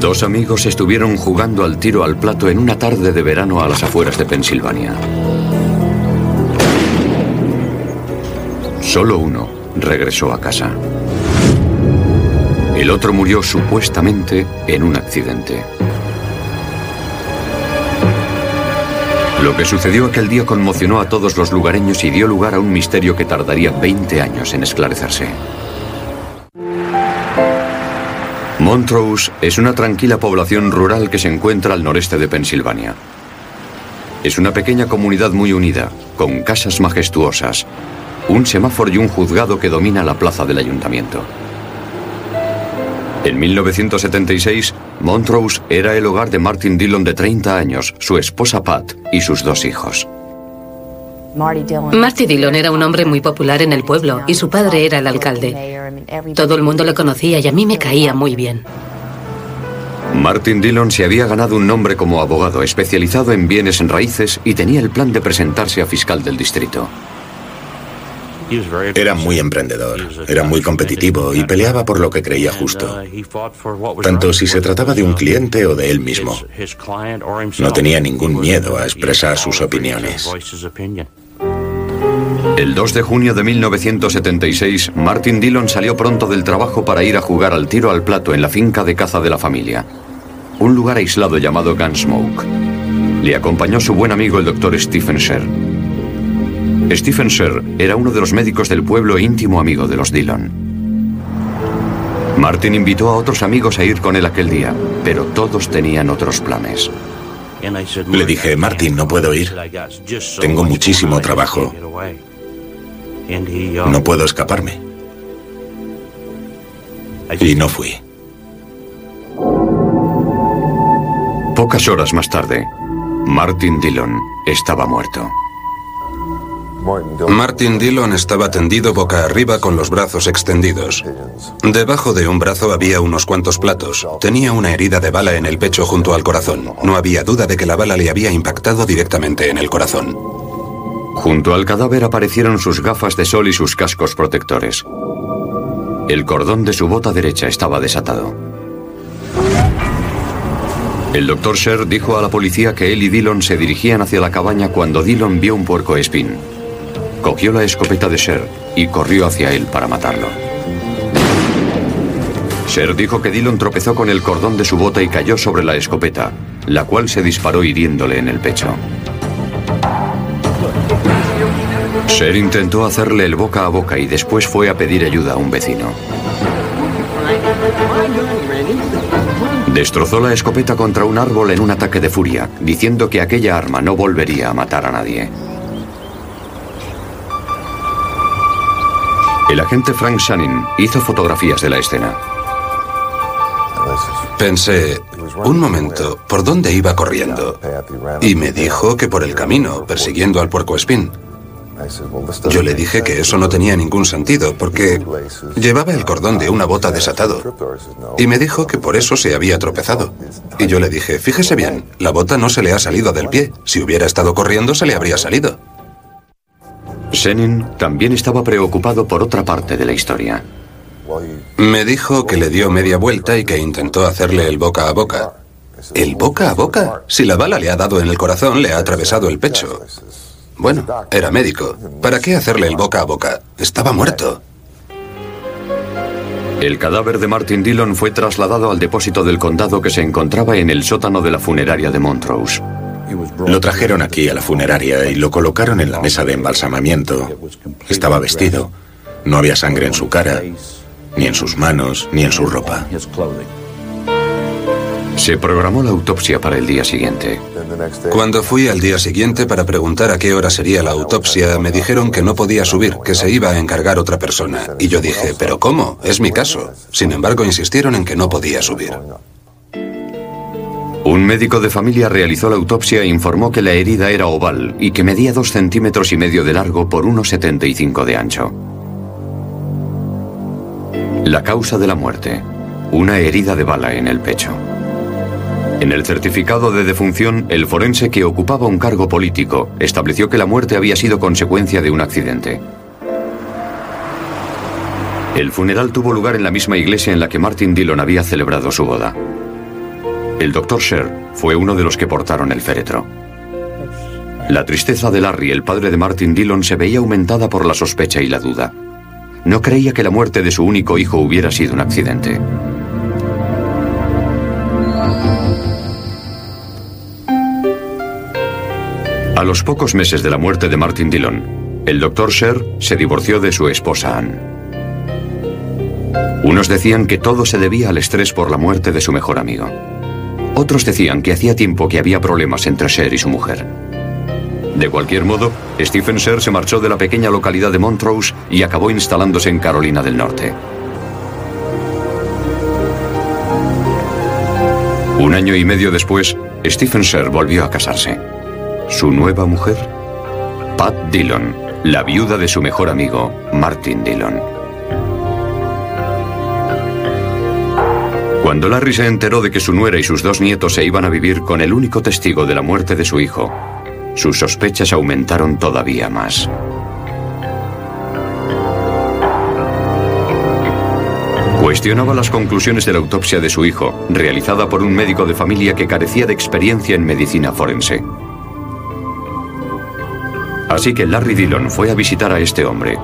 Dos amigos estuvieron jugando al tiro al plato en una tarde de verano a las afueras de Pensilvania. Solo uno regresó a casa. El otro murió supuestamente en un accidente. Lo que sucedió aquel día conmocionó a todos los lugareños y dio lugar a un misterio que tardaría 20 años en esclarecerse. Montrose es una tranquila población rural que se encuentra al noreste de Pensilvania. Es una pequeña comunidad muy unida, con casas majestuosas, un semáforo y un juzgado que domina la plaza del ayuntamiento. En 1976, Montrose era el hogar de Martin Dillon de 30 años, su esposa Pat y sus dos hijos. Marty Dillon era un hombre muy popular en el pueblo y su padre era el alcalde. Todo el mundo le conocía y a mí me caía muy bien. Martin Dillon se había ganado un nombre como abogado especializado en bienes en raíces y tenía el plan de presentarse a fiscal del distrito. Era muy emprendedor, era muy competitivo y peleaba por lo que creía justo, tanto si se trataba de un cliente o de él mismo. No tenía ningún miedo a expresar sus opiniones. El 2 de junio de 1976, Martin Dillon salió pronto del trabajo para ir a jugar al tiro al plato en la finca de caza de la familia, un lugar aislado llamado Gunsmoke. Le acompañó su buen amigo el doctor Stephen Sher. Stephen Sher era uno de los médicos del pueblo e íntimo amigo de los Dillon. Martin invitó a otros amigos a ir con él aquel día, pero todos tenían otros planes. Le dije, Martin, no puedo ir. Tengo muchísimo trabajo. No puedo escaparme. Y no fui. Pocas horas más tarde, Martin Dillon estaba muerto. Martin Dillon estaba tendido boca arriba con los brazos extendidos. Debajo de un brazo había unos cuantos platos. Tenía una herida de bala en el pecho junto al corazón. No había duda de que la bala le había impactado directamente en el corazón. Junto al cadáver aparecieron sus gafas de sol y sus cascos protectores. El cordón de su bota derecha estaba desatado. El doctor Sher dijo a la policía que él y Dillon se dirigían hacia la cabaña cuando Dillon vio un puerco espín. Cogió la escopeta de Sher y corrió hacia él para matarlo. Sher dijo que Dillon tropezó con el cordón de su bota y cayó sobre la escopeta, la cual se disparó hiriéndole en el pecho. Sher intentó hacerle el boca a boca y después fue a pedir ayuda a un vecino. Destrozó la escopeta contra un árbol en un ataque de furia, diciendo que aquella arma no volvería a matar a nadie. El agente Frank Shannon hizo fotografías de la escena. Pensé, un momento, ¿por dónde iba corriendo? Y me dijo que por el camino, persiguiendo al puerco espín. Yo le dije que eso no tenía ningún sentido, porque llevaba el cordón de una bota desatado. Y me dijo que por eso se había tropezado. Y yo le dije, fíjese bien, la bota no se le ha salido del pie. Si hubiera estado corriendo, se le habría salido. Senin también estaba preocupado por otra parte de la historia. Me dijo que le dio media vuelta y que intentó hacerle el boca a boca. ¿El boca a boca? Si la bala le ha dado en el corazón, le ha atravesado el pecho. Bueno, era médico. ¿Para qué hacerle el boca a boca? Estaba muerto. El cadáver de Martin Dillon fue trasladado al depósito del condado que se encontraba en el sótano de la funeraria de Montrose. Lo trajeron aquí a la funeraria y lo colocaron en la mesa de embalsamamiento. Estaba vestido. No había sangre en su cara, ni en sus manos, ni en su ropa. Se programó la autopsia para el día siguiente. Cuando fui al día siguiente para preguntar a qué hora sería la autopsia, me dijeron que no podía subir, que se iba a encargar otra persona. Y yo dije, ¿pero cómo? Es mi caso. Sin embargo, insistieron en que no podía subir. Un médico de familia realizó la autopsia e informó que la herida era oval y que medía dos centímetros y medio de largo por unos 75 de ancho. La causa de la muerte, una herida de bala en el pecho. En el certificado de defunción, el forense que ocupaba un cargo político estableció que la muerte había sido consecuencia de un accidente. El funeral tuvo lugar en la misma iglesia en la que Martin Dillon había celebrado su boda. El doctor Sher fue uno de los que portaron el féretro. La tristeza de Larry, el padre de Martin Dillon, se veía aumentada por la sospecha y la duda. No creía que la muerte de su único hijo hubiera sido un accidente. A los pocos meses de la muerte de Martin Dillon, el doctor Sher se divorció de su esposa Anne. Unos decían que todo se debía al estrés por la muerte de su mejor amigo. Otros decían que hacía tiempo que había problemas entre Sher y su mujer. De cualquier modo, Stephen Sher se marchó de la pequeña localidad de Montrose y acabó instalándose en Carolina del Norte. Un año y medio después, Stephen Sher volvió a casarse. Su nueva mujer, Pat Dillon, la viuda de su mejor amigo, Martin Dillon. Cuando Larry se enteró de que su nuera y sus dos nietos se iban a vivir con el único testigo de la muerte de su hijo, sus sospechas aumentaron todavía más. Cuestionaba las conclusiones de la autopsia de su hijo, realizada por un médico de familia que carecía de experiencia en medicina forense. Así que Larry Dillon fue a visitar a este hombre,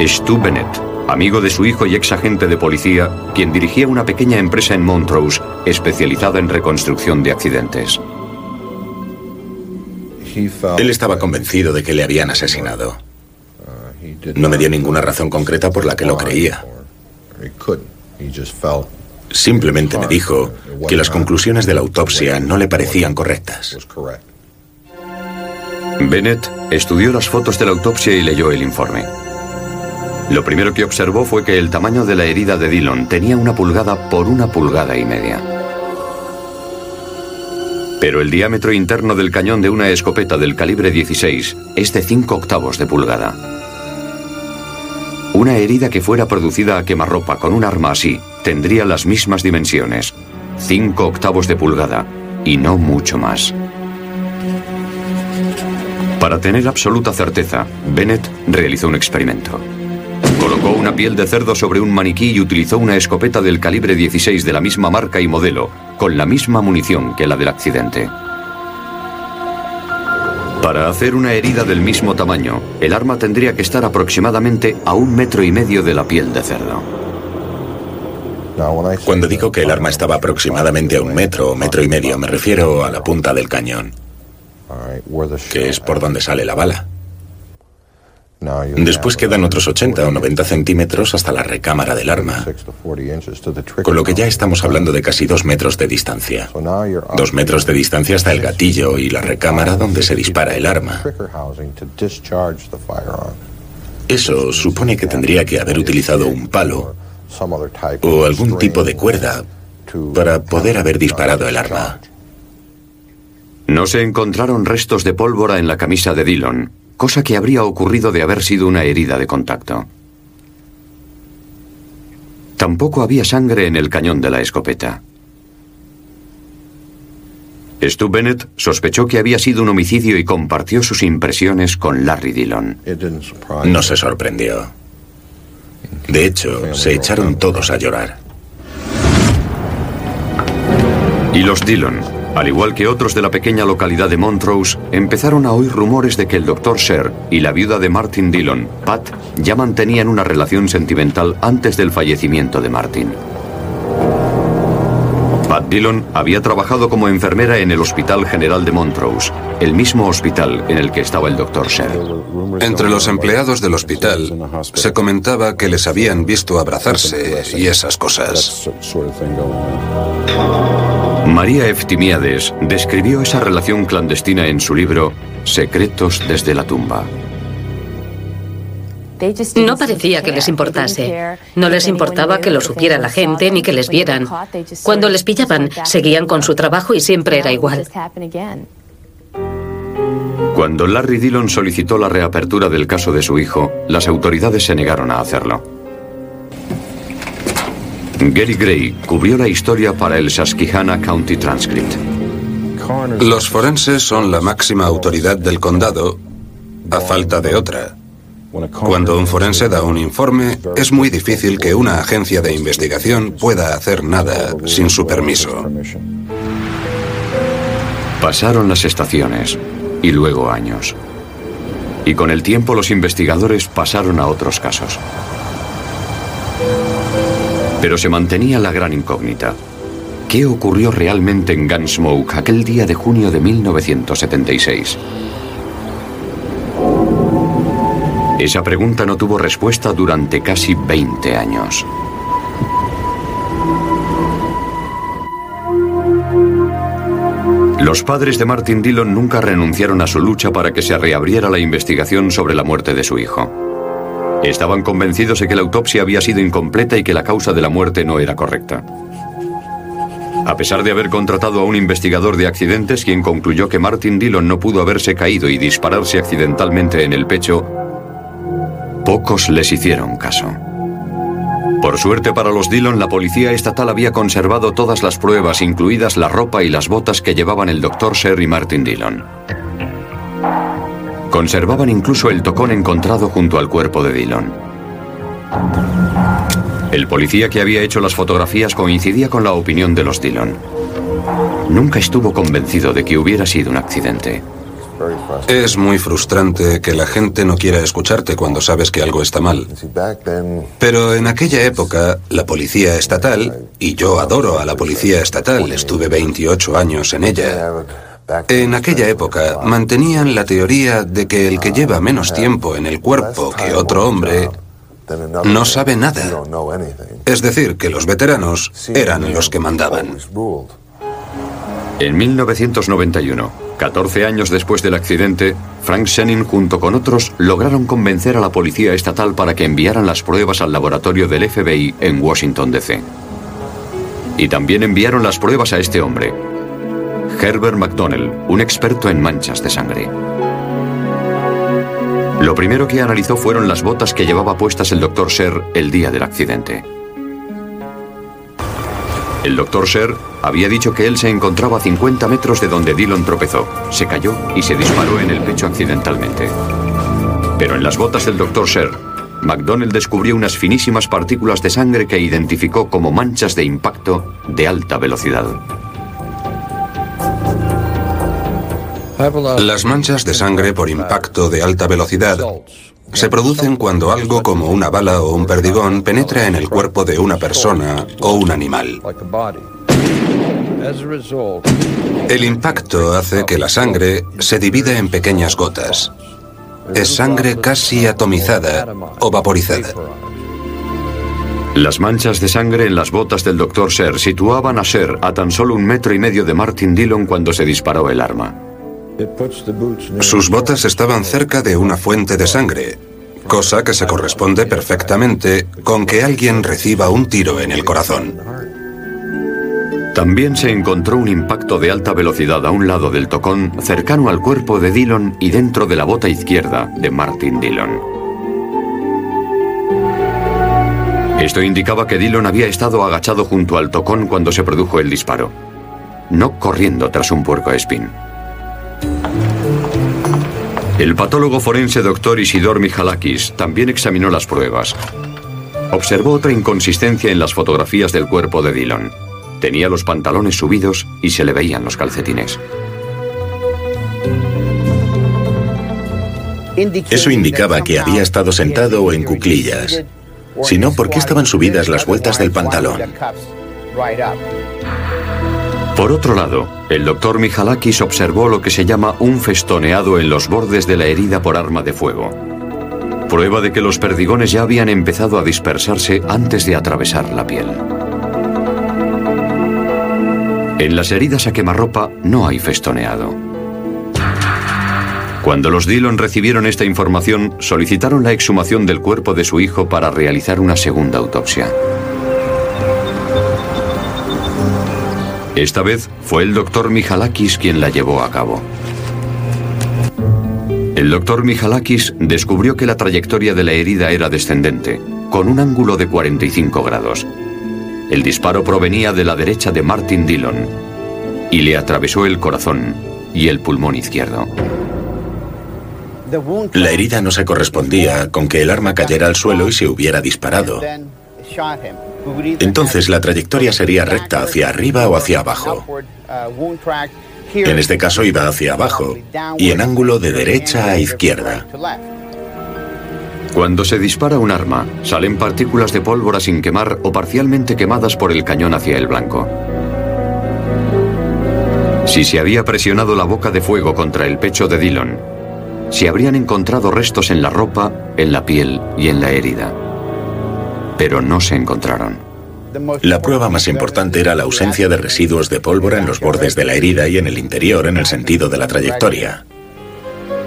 Stu Bennett, amigo de su hijo y ex agente de policía, quien dirigía una pequeña empresa en Montrose especializada en reconstrucción de accidentes. Él estaba convencido de que le habían asesinado. No me dio ninguna razón concreta por la que lo creía. Simplemente me dijo que las conclusiones de la autopsia no le parecían correctas. Bennett estudió las fotos de la autopsia y leyó el informe. Lo primero que observó fue que el tamaño de la herida de Dillon tenía una pulgada por una pulgada y media. Pero el diámetro interno del cañón de una escopeta del calibre 16 es de 5 octavos de pulgada. Una herida que fuera producida a quemarropa con un arma así tendría las mismas dimensiones, 5 octavos de pulgada, y no mucho más. Para tener absoluta certeza, Bennett realizó un experimento. Una piel de cerdo sobre un maniquí y utilizó una escopeta del calibre 16 de la misma marca y modelo, con la misma munición que la del accidente. Para hacer una herida del mismo tamaño, el arma tendría que estar aproximadamente a un metro y medio de la piel de cerdo. Cuando digo que el arma estaba aproximadamente a un metro o metro y medio, me refiero a la punta del cañón, que es por donde sale la bala. Después quedan otros 80 o 90 centímetros hasta la recámara del arma, con lo que ya estamos hablando de casi dos metros de distancia. Dos metros de distancia hasta el gatillo y la recámara donde se dispara el arma. Eso supone que tendría que haber utilizado un palo o algún tipo de cuerda para poder haber disparado el arma. No se encontraron restos de pólvora en la camisa de Dillon, cosa que habría ocurrido de haber sido una herida de contacto. Tampoco había sangre en el cañón de la escopeta. Stu Bennett sospechó que había sido un homicidio y compartió sus impresiones con Larry Dillon. No se sorprendió. De hecho, se echaron todos a llorar. Y los Dillon, al igual que otros de la pequeña localidad de Montrose, empezaron a oír rumores de que el Dr. Sher y la viuda de Martin Dillon, Pat, ya mantenían una relación sentimental antes del fallecimiento de Martin. Pat Dillon había trabajado como enfermera en el Hospital General de Montrose, el mismo hospital en el que estaba el Dr. Sher. Entre los empleados del hospital se comentaba que les habían visto abrazarse y esas cosas. María Eftimiades describió esa relación clandestina en su libro Secretos desde la tumba. No parecía que les importase. No les importaba que lo supiera la gente ni que les vieran. Cuando les pillaban, seguían con su trabajo y siempre era igual. Cuando Larry Dillon solicitó la reapertura del caso de su hijo, las autoridades se negaron a hacerlo. Gary Gray cubrió la historia para el Susquehanna County Transcript. Los forenses son la máxima autoridad del condado, a falta de otra. Cuando un forense da un informe, es muy difícil que una agencia de investigación pueda hacer nada sin su permiso. Pasaron las estaciones y luego años. Y con el tiempo los investigadores pasaron a otros casos. Pero se mantenía la gran incógnita. ¿Qué ocurrió realmente en Gunsmoke aquel día de junio de 1976? Esa pregunta no tuvo respuesta durante casi 20 años. Los padres de Martin Dillon nunca renunciaron a su lucha para que se reabriera la investigación sobre la muerte de su hijo. Estaban convencidos de que la autopsia había sido incompleta y que la causa de la muerte no era correcta. A pesar de haber contratado a un investigador de accidentes quien concluyó que Martin Dillon no pudo haberse caído y dispararse accidentalmente en el pecho, pocos les hicieron caso. Por suerte para los Dillon, la policía estatal había conservado todas las pruebas, incluidas la ropa y las botas que llevaban el doctor Sher y Martin Dillon. Conservaban incluso el tocón encontrado junto al cuerpo de Dillon. El policía que había hecho las fotografías coincidía con la opinión de los Dillon. Nunca estuvo convencido de que hubiera sido un accidente. Es muy frustrante que la gente no quiera escucharte cuando sabes que algo está mal. Pero en aquella época, la policía estatal, y yo adoro a la policía estatal, estuve 28 años en ella, en aquella época mantenían la teoría de que el que lleva menos tiempo en el cuerpo que otro hombre no sabe nada. Es decir, que los veteranos eran los que mandaban. En 1991, 14 años después del accidente, Frank Shenin junto con otros lograron convencer a la policía estatal para que enviaran las pruebas al laboratorio del FBI en Washington, D.C. Y también enviaron las pruebas a este hombre, Herbert McDonnell, un experto en manchas de sangre. Lo primero que analizó fueron las botas que llevaba puestas el Dr. Sher el día del accidente. El Dr. Sher había dicho que él se encontraba a 50 metros de donde Dillon tropezó, se cayó y se disparó en el pecho accidentalmente. Pero en las botas del Dr. Sher, McDonnell descubrió unas finísimas partículas de sangre que identificó como manchas de impacto de alta velocidad. Las manchas de sangre por impacto de alta velocidad se producen cuando algo como una bala o un perdigón penetra en el cuerpo de una persona o un animal. El impacto hace que la sangre se divida en pequeñas gotas. Es sangre casi atomizada o vaporizada. Las manchas de sangre en las botas del Dr. Sher situaban a Sher a tan solo un metro y medio de Martin Dillon cuando se disparó el arma. Sus botas estaban cerca de una fuente de sangre, cosa que se corresponde perfectamente con que alguien reciba un tiro en el corazón. También se encontró un impacto de alta velocidad a un lado del tocón, cercano al cuerpo de Dillon y dentro de la bota izquierda de Martin Dillon. Esto indicaba que Dillon había estado agachado junto al tocón cuando se produjo el disparo, no corriendo tras un puerco espín. El patólogo forense doctor Isidor Mijalakis también examinó las pruebas. Observó otra inconsistencia en las fotografías del cuerpo de Dillon. Tenía los pantalones subidos y se le veían los calcetines. Eso indicaba que había estado sentado o en cuclillas. Si no, ¿por qué estaban subidas las vueltas del pantalón? Por otro lado, el doctor Mijalakis observó lo que se llama un festoneado en los bordes de la herida por arma de fuego. Prueba de que los perdigones ya habían empezado a dispersarse antes de atravesar la piel. En las heridas a quemarropa no hay festoneado. Cuando los Dillon recibieron esta información, solicitaron la exhumación del cuerpo de su hijo para realizar una segunda autopsia. Esta vez fue el doctor Mijalakis quien la llevó a cabo. El doctor Mijalakis descubrió que la trayectoria de la herida era descendente, con un ángulo de 45 grados. El disparo provenía de la derecha de Martin Dillon y le atravesó el corazón y el pulmón izquierdo. La herida no se correspondía con que el arma cayera al suelo y se hubiera disparado. Entonces la trayectoria sería recta hacia arriba o hacia abajo. En este caso iba hacia abajo y en ángulo de derecha a izquierda. Cuando se dispara un arma, salen partículas de pólvora sin quemar o parcialmente quemadas por el cañón hacia el blanco. Si se había presionado la boca de fuego contra el pecho de Dillon, se habrían encontrado restos en la ropa, en la piel y en la herida. Pero no se encontraron. La prueba más importante era la ausencia de residuos de pólvora en los bordes de la herida y en el interior en el sentido de la trayectoria.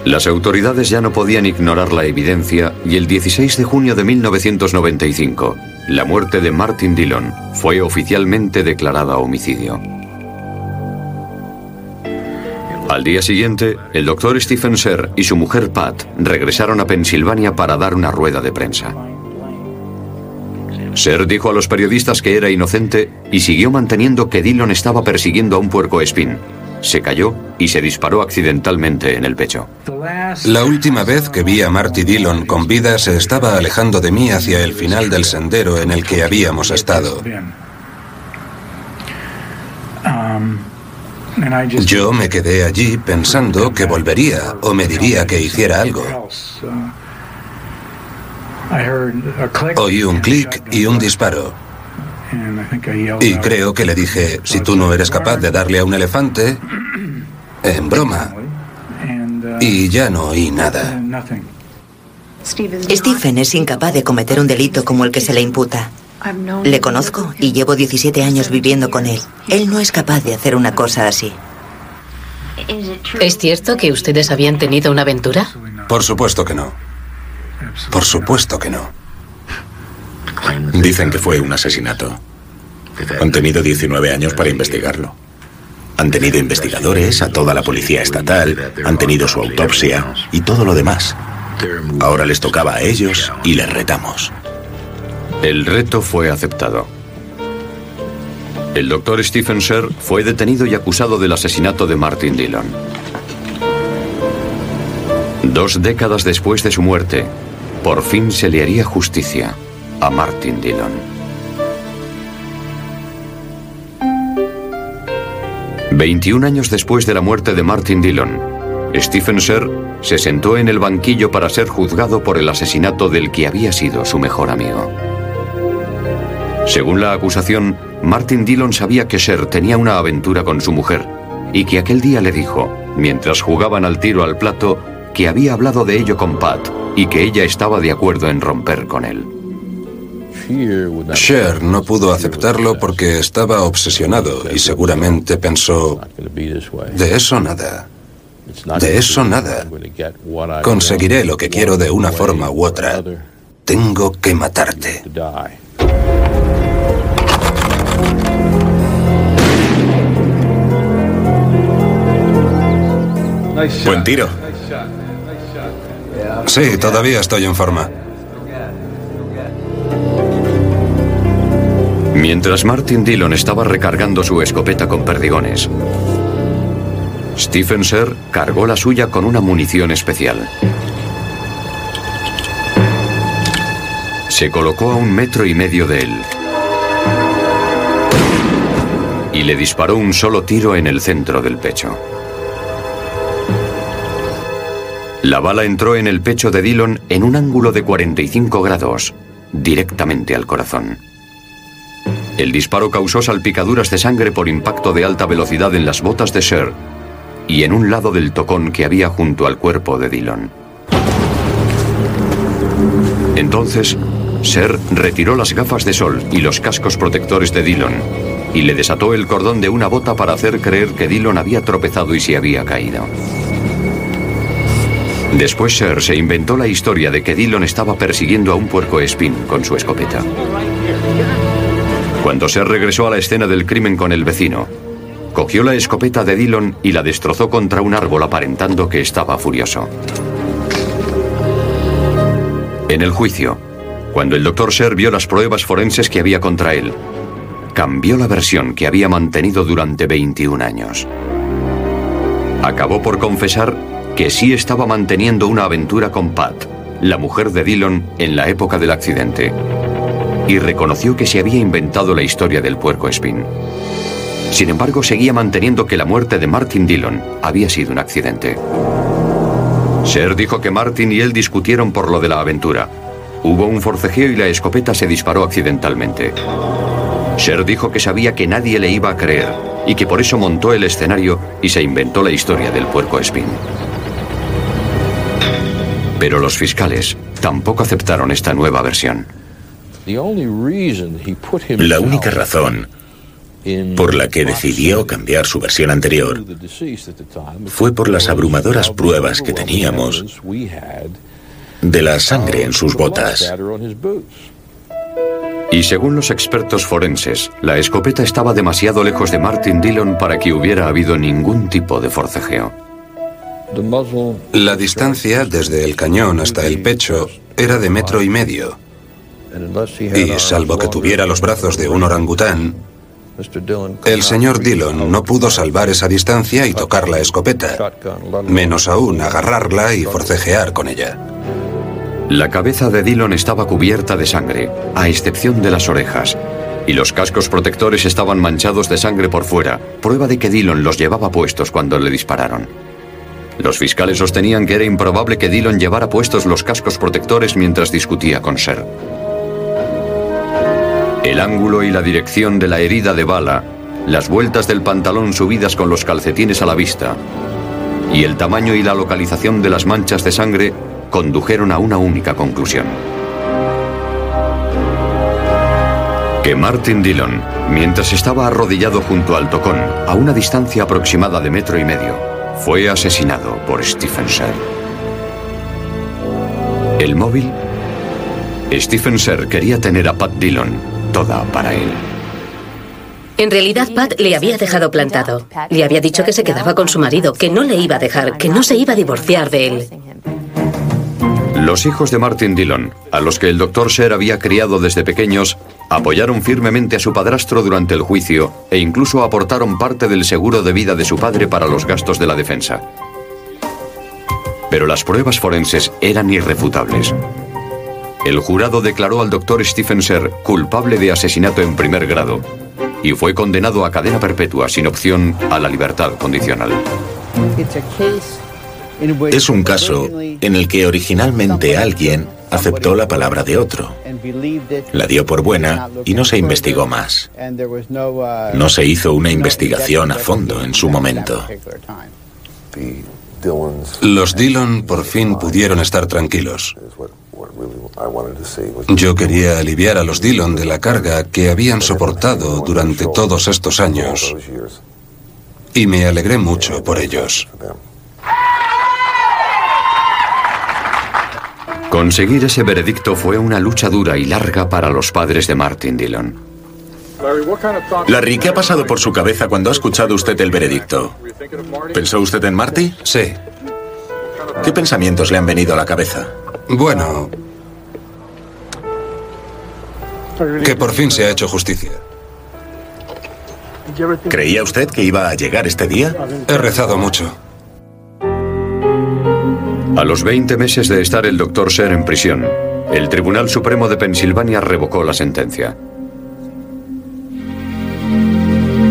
Las autoridades ya no podían ignorar la evidencia y el 16 de junio de 1995, la muerte de Martin Dillon fue oficialmente declarada homicidio. Al día siguiente, el doctor Stephen Serr y su mujer Pat regresaron a Pensilvania para dar una rueda de prensa. Ser dijo a los periodistas que era inocente y siguió manteniendo que Dillon estaba persiguiendo a un puerco espín. Se cayó y se disparó accidentalmente en el pecho. La última vez que vi a Marty Dillon con vida se estaba alejando de mí hacia el final del sendero en el que habíamos estado. Yo me quedé allí pensando que volvería o me diría que hiciera algo. Oí un clic y un disparo. Y creo que le dije, si tú no eres capaz de darle a un elefante, en broma. Y ya no oí nada. Stephen es incapaz de cometer un delito como el que se le imputa. Le conozco y llevo 17 años viviendo con él. Él no es capaz de hacer una cosa así. ¿Es cierto que ustedes habían tenido una aventura? Por supuesto que no. Por supuesto que no. Dicen que fue un asesinato. Han tenido 19 años para investigarlo. Han tenido investigadores, a toda la policía estatal, han tenido su autopsia y todo lo demás. Ahora les tocaba a ellos y les retamos. El reto fue aceptado. El doctor Stephen Sher fue detenido y acusado del asesinato de Martin Dillon. Dos décadas después de su muerte, por fin se le haría justicia a Martin Dillon. 21 años después de la muerte de Martin Dillon, Stephen Sher se sentó en el banquillo para ser juzgado por el asesinato del que había sido su mejor amigo. Según la acusación, Martin Dillon sabía que Sher tenía una aventura con su mujer y que aquel día le dijo, mientras jugaban al tiro al plato, que había hablado de ello con Pat y que ella estaba de acuerdo en romper con él. Cher no pudo aceptarlo porque estaba obsesionado y seguramente pensó, de eso nada, de eso nada. Conseguiré lo que quiero de una forma u otra. Tengo que matarte. Buen tiro. Sí, todavía estoy en forma. Mientras Martin Dillon estaba recargando su escopeta con perdigones, Stephen Ser cargó la suya con una munición especial. Se colocó a un metro y medio de él y le disparó un solo tiro en el centro del pecho. La bala entró en el pecho de Dillon en un ángulo de 45 grados, directamente al corazón. El disparo causó salpicaduras de sangre por impacto de alta velocidad en las botas de Sher y en un lado del tocón que había junto al cuerpo de Dillon. Entonces, Sher retiró las gafas de sol y los cascos protectores de Dillon y le desató el cordón de una bota para hacer creer que Dillon había tropezado y se había caído. Después Sher se inventó la historia de que Dillon estaba persiguiendo a un puerco espín con su escopeta. Cuando Sher regresó a la escena del crimen con el vecino, cogió la escopeta de Dillon y la destrozó contra un árbol aparentando que estaba furioso. En el juicio, cuando el doctor Sher vio las pruebas forenses que había contra él, cambió la versión que había mantenido durante 21 años. Acabó por confesar que sí estaba manteniendo una aventura con Pat, la mujer de Dillon, en la época del accidente. Y reconoció que se había inventado la historia del puerco espín. Sin embargo, seguía manteniendo que la muerte de Martin Dillon había sido un accidente. Ser dijo que Martin y él discutieron por lo de la aventura. Hubo un forcejeo y la escopeta se disparó accidentalmente. Sher dijo que sabía que nadie le iba a creer y que por eso montó el escenario y se inventó la historia del puerco espín. Pero los fiscales tampoco aceptaron esta nueva versión. La única razón por la que decidió cambiar su versión anterior fue por las abrumadoras pruebas que teníamos de la sangre en sus botas. Y según los expertos forenses, la escopeta estaba demasiado lejos de Martin Dillon para que hubiera habido ningún tipo de forcejeo. La distancia desde el cañón hasta el pecho era de metro y medio. Y salvo que tuviera los brazos de un orangután, el señor Dillon no pudo salvar esa distancia y tocar la escopeta, menos aún agarrarla y forcejear con ella. La cabeza de Dillon estaba cubierta de sangre, a excepción de las orejas, y los cascos protectores estaban manchados de sangre por fuera, prueba de que Dillon los llevaba puestos cuando le dispararon. Los fiscales sostenían que era improbable que Dillon llevara puestos los cascos protectores mientras discutía con Ser. El ángulo y la dirección de la herida de bala, las vueltas del pantalón subidas con los calcetines a la vista, y el tamaño y la localización de las manchas de sangre condujeron a una única conclusión. Que Martin Dillon, mientras estaba arrodillado junto al tocón, a una distancia aproximada de metro y medio, fue asesinado por Stephen Sher. El móvil. Stephen Sher quería tener a Pat Dillon toda para él. En realidad, Pat le había dejado plantado. Le había dicho que se quedaba con su marido, que no le iba a dejar, que no se iba a divorciar de él. Los hijos de Martin Dillon, a los que el doctor Sher había criado desde pequeños, apoyaron firmemente a su padrastro durante el juicio e incluso aportaron parte del seguro de vida de su padre para los gastos de la defensa. Pero las pruebas forenses eran irrefutables. El jurado declaró al doctor Stephen Sher culpable de asesinato en primer grado y fue condenado a cadena perpetua sin opción a la libertad condicional. Es un caso en el que originalmente alguien aceptó la palabra de otro, la dio por buena y no se investigó más. No se hizo una investigación a fondo en su momento. Los Dillon por fin pudieron estar tranquilos. Yo quería aliviar a los Dillon de la carga que habían soportado durante todos estos años y me alegré mucho por ellos. Conseguir ese veredicto fue una lucha dura y larga para los padres de Martin Dillon. Larry, ¿qué ha pasado por su cabeza cuando ha escuchado usted el veredicto? ¿Pensó usted en Marty? Sí. ¿Qué pensamientos le han venido a la cabeza? Bueno, que por fin se ha hecho justicia. ¿Creía usted que iba a llegar este día? He rezado mucho. A los 20 meses de estar el doctor Ser en prisión, el Tribunal Supremo de Pensilvania revocó la sentencia.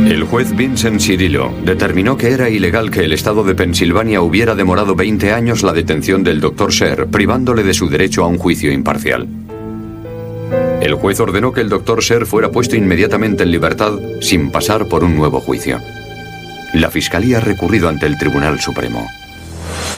El juez Vincent Cirillo determinó que era ilegal que el Estado de Pensilvania hubiera demorado 20 años la detención del doctor Ser, privándole de su derecho a un juicio imparcial. El juez ordenó que el doctor Ser fuera puesto inmediatamente en libertad sin pasar por un nuevo juicio. La Fiscalía ha recurrido ante el Tribunal Supremo.